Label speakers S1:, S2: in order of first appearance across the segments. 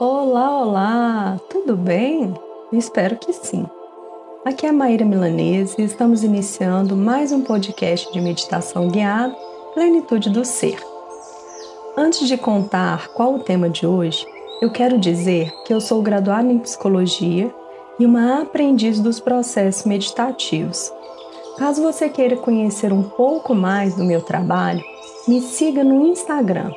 S1: Olá, olá! Tudo bem? espero que sim. Aqui é a Maíra Milanese e estamos iniciando mais um podcast de meditação guiada Plenitude do Ser. Antes de contar qual o tema de hoje, eu quero dizer que eu sou graduada em psicologia e uma aprendiz dos processos meditativos. Caso você queira conhecer um pouco mais do meu trabalho, me siga no Instagram,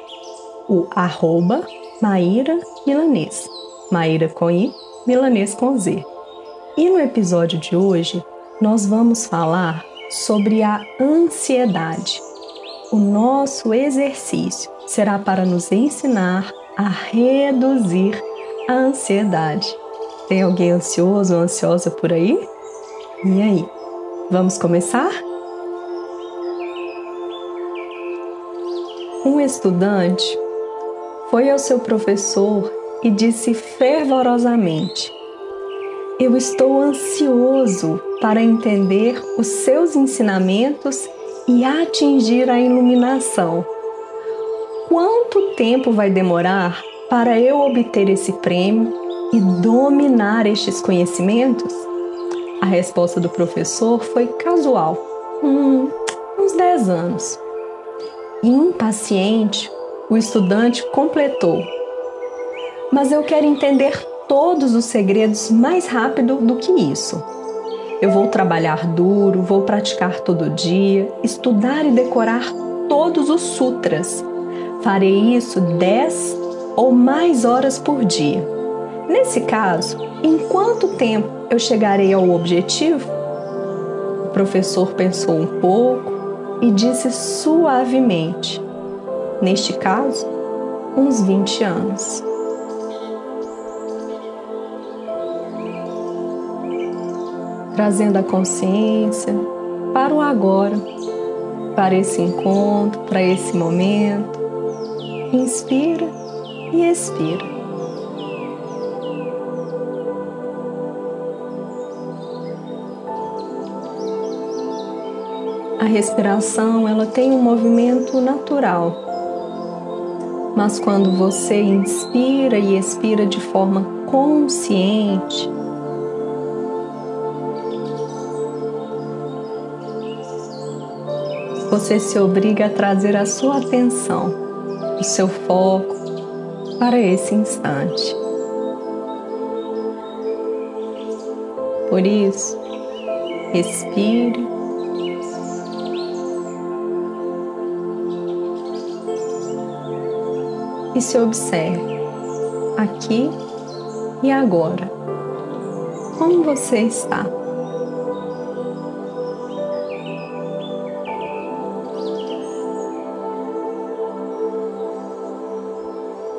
S1: o arroba Maíra Milanês. Maíra com I, Milanês com Z. E no episódio de hoje, nós vamos falar sobre a ansiedade. O nosso exercício será para nos ensinar a reduzir a ansiedade. Tem alguém ansioso ou ansiosa por aí? E aí, vamos começar? Um estudante foi ao seu professor e disse fervorosamente: Eu estou ansioso para entender os seus ensinamentos e atingir a iluminação. Quanto tempo vai demorar para eu obter esse prêmio e dominar estes conhecimentos? A resposta do professor foi casual: hum, uns 10 anos. Impaciente, o estudante completou: Mas eu quero entender todos os segredos mais rápido do que isso. Eu vou trabalhar duro, vou praticar todo dia, estudar e decorar todos os sutras. Farei isso 10 ou mais horas por dia. Nesse caso, em quanto tempo eu chegarei ao objetivo? O professor pensou um pouco e disse suavemente: neste caso, uns 20 anos. Trazendo a consciência para o agora, para esse encontro, para esse momento. Inspira e expira. A respiração, ela tem um movimento natural mas quando você inspira e expira de forma consciente, você se obriga a trazer a sua atenção, o seu foco para esse instante. Por isso, respire e se observe aqui e agora. Como você está?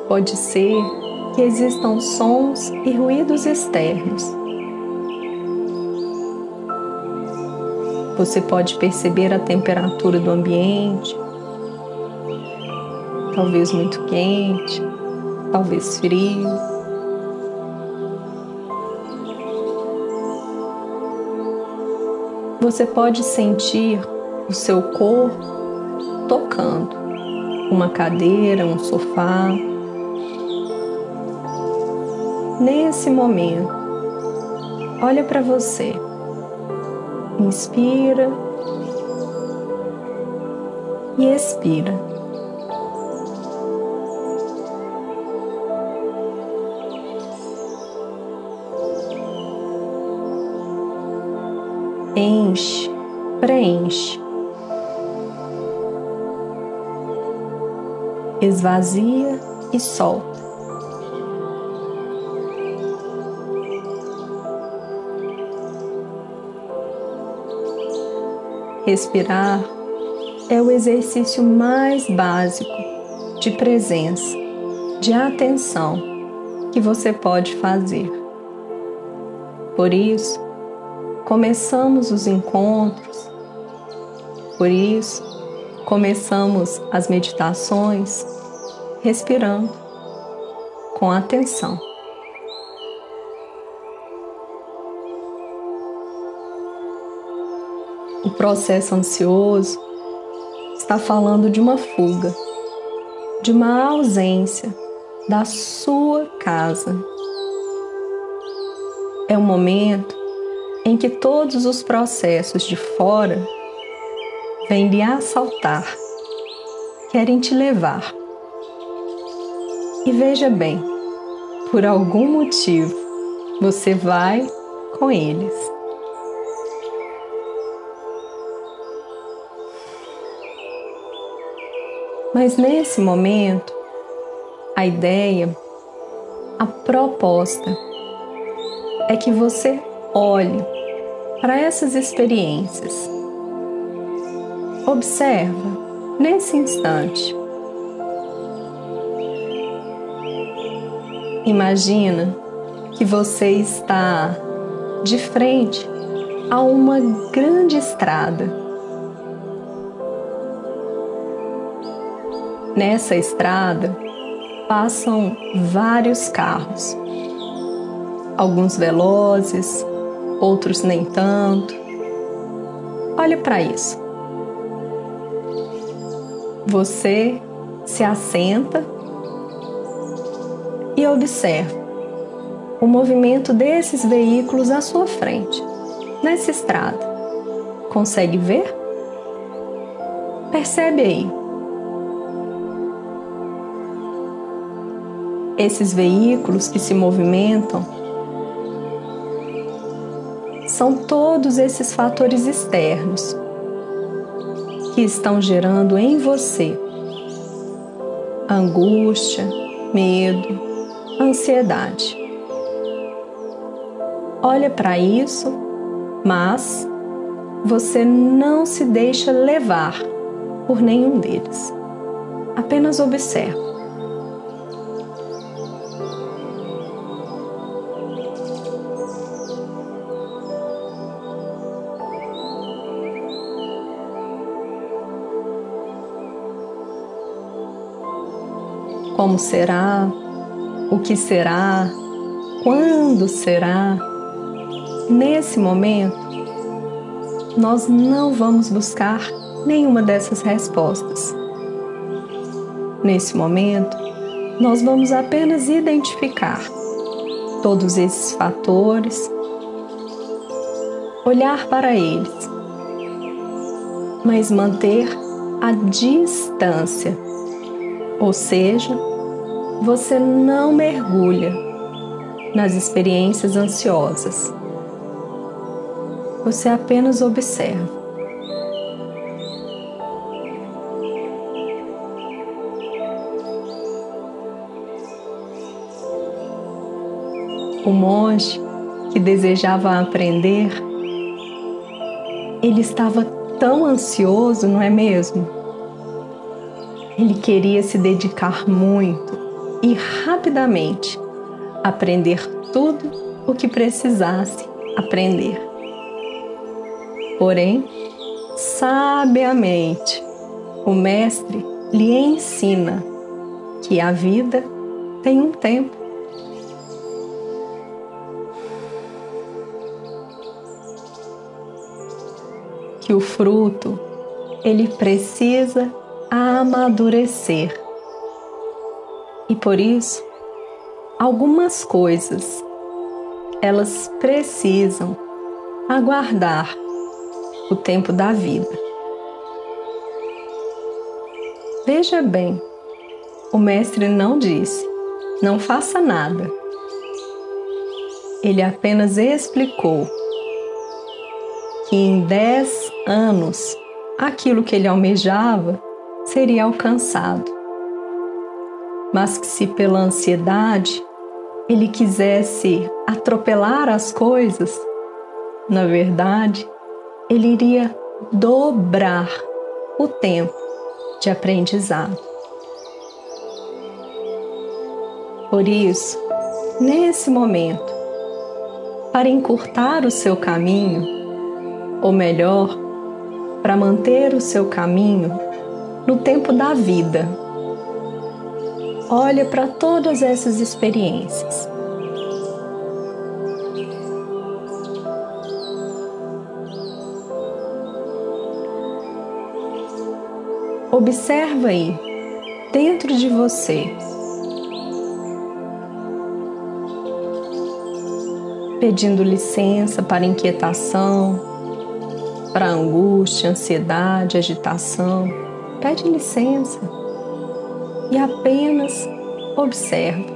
S1: Pode ser que existam sons e ruídos externos. Você pode perceber a temperatura do ambiente, talvez muito quente, talvez frio. Você pode sentir o seu corpo tocando uma cadeira, um sofá. Nesse momento, olha para você. Inspira e expira. Enche, preenche. Esvazia e solta. Respirar é o exercício mais básico de presença, de atenção que você pode fazer. Por isso, começamos os encontros, por isso, começamos as meditações respirando com atenção. O processo ansioso está falando de uma fuga, de uma ausência, da sua casa. É o momento em que todos os processos de fora vêm lhe assaltar, querem te levar. E veja bem, por algum motivo, você vai com eles. Mas nesse momento, a ideia, a proposta é que você olhe para essas experiências. Observa nesse instante. Imagina que você está de frente a uma grande estrada Nessa estrada passam vários carros, alguns velozes, outros nem tanto. Olhe para isso. Você se assenta e observa o movimento desses veículos à sua frente, nessa estrada. Consegue ver? Percebe aí esses veículos que se movimentam são todos esses fatores externos que estão gerando em você angústia, medo, ansiedade. Olha para isso, mas você não se deixa levar por nenhum deles. Apenas observa. Como será, o que será, quando será. Nesse momento, nós não vamos buscar nenhuma dessas respostas. Nesse momento, nós vamos apenas identificar todos esses fatores, olhar para eles, mas manter a distância ou seja, você não mergulha nas experiências ansiosas. Você apenas observa. O monge que desejava aprender, ele estava tão ansioso, não é mesmo? Ele queria se dedicar muito e rapidamente aprender tudo o que precisasse aprender. Porém, sabiamente, o Mestre lhe ensina que a vida tem um tempo. Que o fruto ele precisa amadurecer. E por isso, algumas coisas elas precisam aguardar o tempo da vida. Veja bem, o mestre não disse: não faça nada. Ele apenas explicou que em dez anos aquilo que ele almejava seria alcançado. Mas que se pela ansiedade ele quisesse atropelar as coisas, na verdade, ele iria dobrar o tempo de aprendizado. Por isso, nesse momento, para encurtar o seu caminho, ou melhor, para manter o seu caminho no tempo da vida. Olha para todas essas experiências. Observa aí, dentro de você. Pedindo licença para inquietação, para angústia, ansiedade, agitação. Pede licença e apenas observa.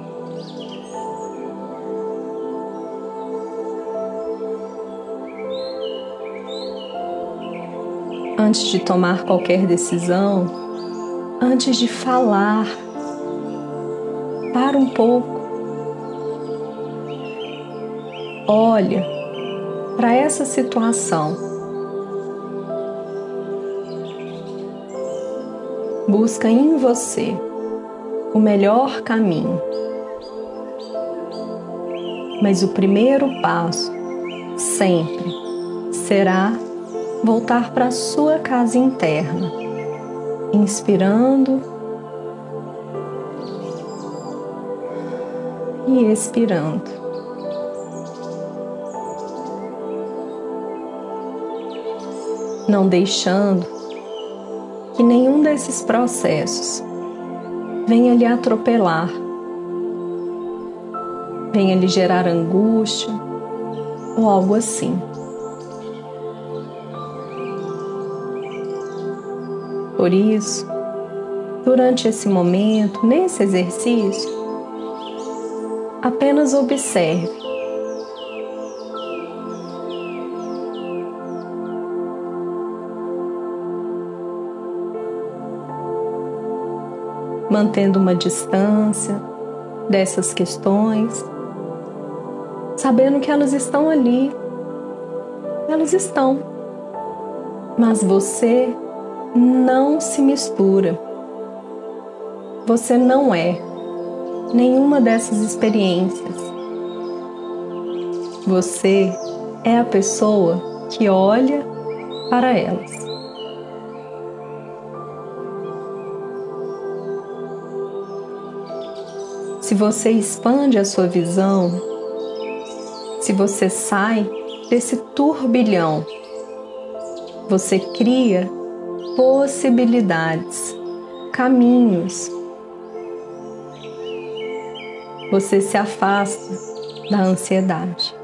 S1: Antes de tomar qualquer decisão, antes de falar, para um pouco. Olha para essa situação. Busca em você o melhor caminho. Mas o primeiro passo sempre será voltar para a sua casa interna, inspirando e expirando. Não deixando que nenhum desses processos venha lhe atropelar, venha lhe gerar angústia ou algo assim. Por isso, durante esse momento, nesse exercício, apenas observe. Mantendo uma distância dessas questões, sabendo que elas estão ali, elas estão, mas você não se mistura. Você não é nenhuma dessas experiências. Você é a pessoa que olha para elas. Se você expande a sua visão, se você sai desse turbilhão, você cria possibilidades, caminhos. Você se afasta da ansiedade.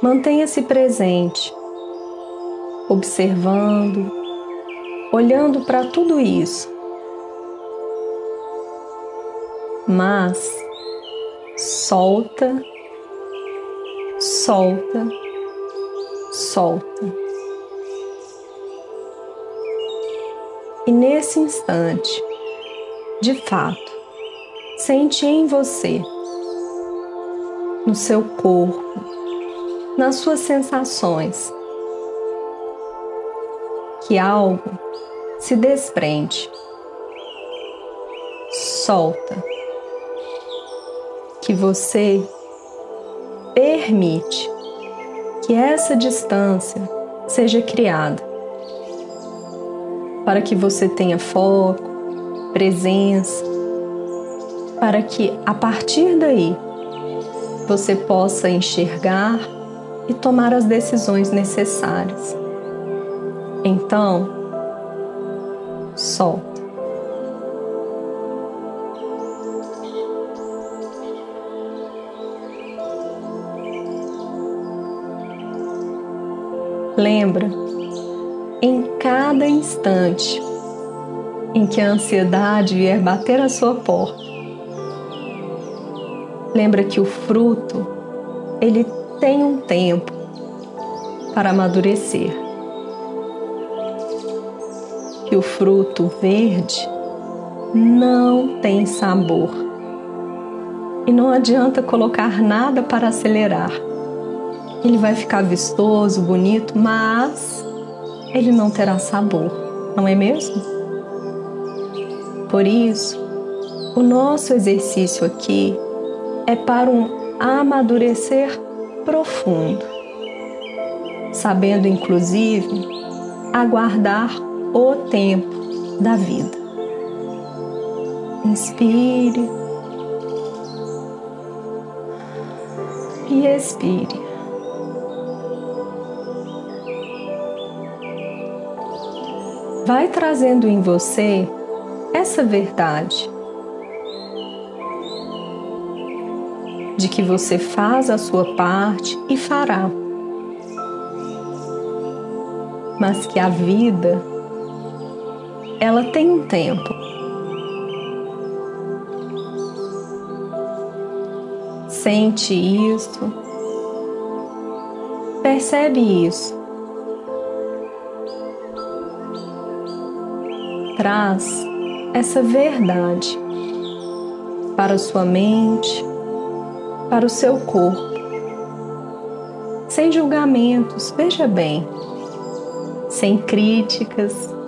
S1: Mantenha-se presente, observando, olhando para tudo isso. Mas solta, solta, solta. E nesse instante, de fato, sente em você, no seu corpo, nas suas sensações, que algo se desprende, solta que você permite que essa distância seja criada para que você tenha foco, presença, para que a partir daí você possa enxergar e tomar as decisões necessárias. Então, solta. Lembra, em cada instante em que a ansiedade vier bater a sua porta, lembra que o fruto, ele tem um tempo para amadurecer. Que o fruto verde não tem sabor. E não adianta colocar nada para acelerar ele vai ficar vistoso, bonito, mas ele não terá sabor, não é mesmo? Por isso, o nosso exercício aqui é para um amadurecer profundo, sabendo inclusive aguardar o tempo da vida. Inspire e expire. vai trazendo em você essa verdade de que você faz a sua parte e fará, mas que a vida ela tem um tempo. Sente isso, percebe isso. Traz essa verdade para sua mente, para o seu corpo. Sem julgamentos, veja bem, sem críticas,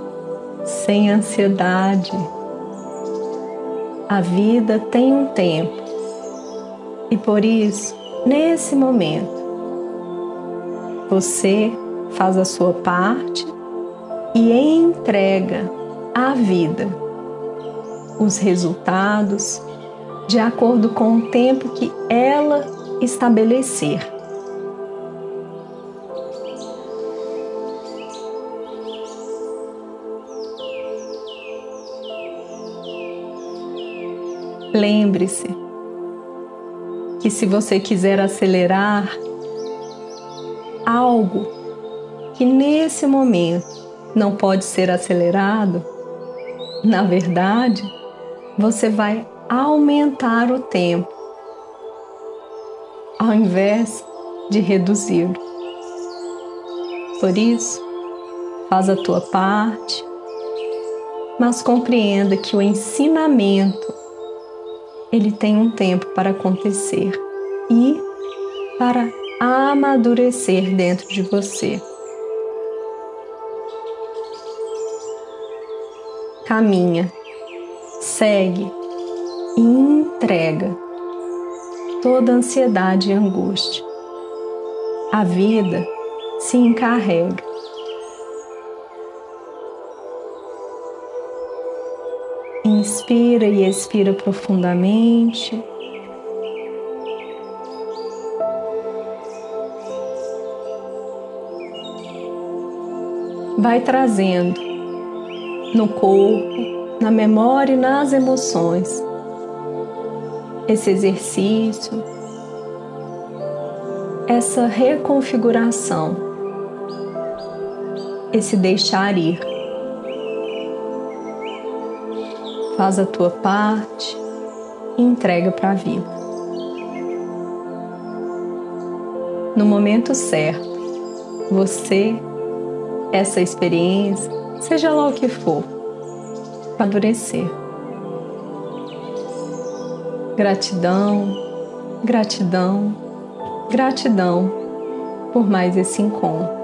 S1: sem ansiedade. A vida tem um tempo e por isso, nesse momento, você faz a sua parte e entrega à vida os resultados de acordo com o tempo que ela estabelecer. Lembre-se que se você quiser acelerar algo que nesse momento não pode ser acelerado, na verdade, você vai aumentar o tempo ao invés de reduzi-lo. Por isso, faz a tua parte, mas compreenda que o ensinamento ele tem um tempo para acontecer e para amadurecer dentro de você. Caminha, segue e entrega toda ansiedade e angústia. A vida se encarrega. Inspira e expira profundamente. Vai trazendo no corpo, na memória e nas emoções esse exercício, essa reconfiguração, esse deixar ir. Faz a tua parte e entrega para a vida. No momento certo, você, essa experiência, seja lá o que for, amadurecer. Gratidão, gratidão, gratidão por mais esse encontro.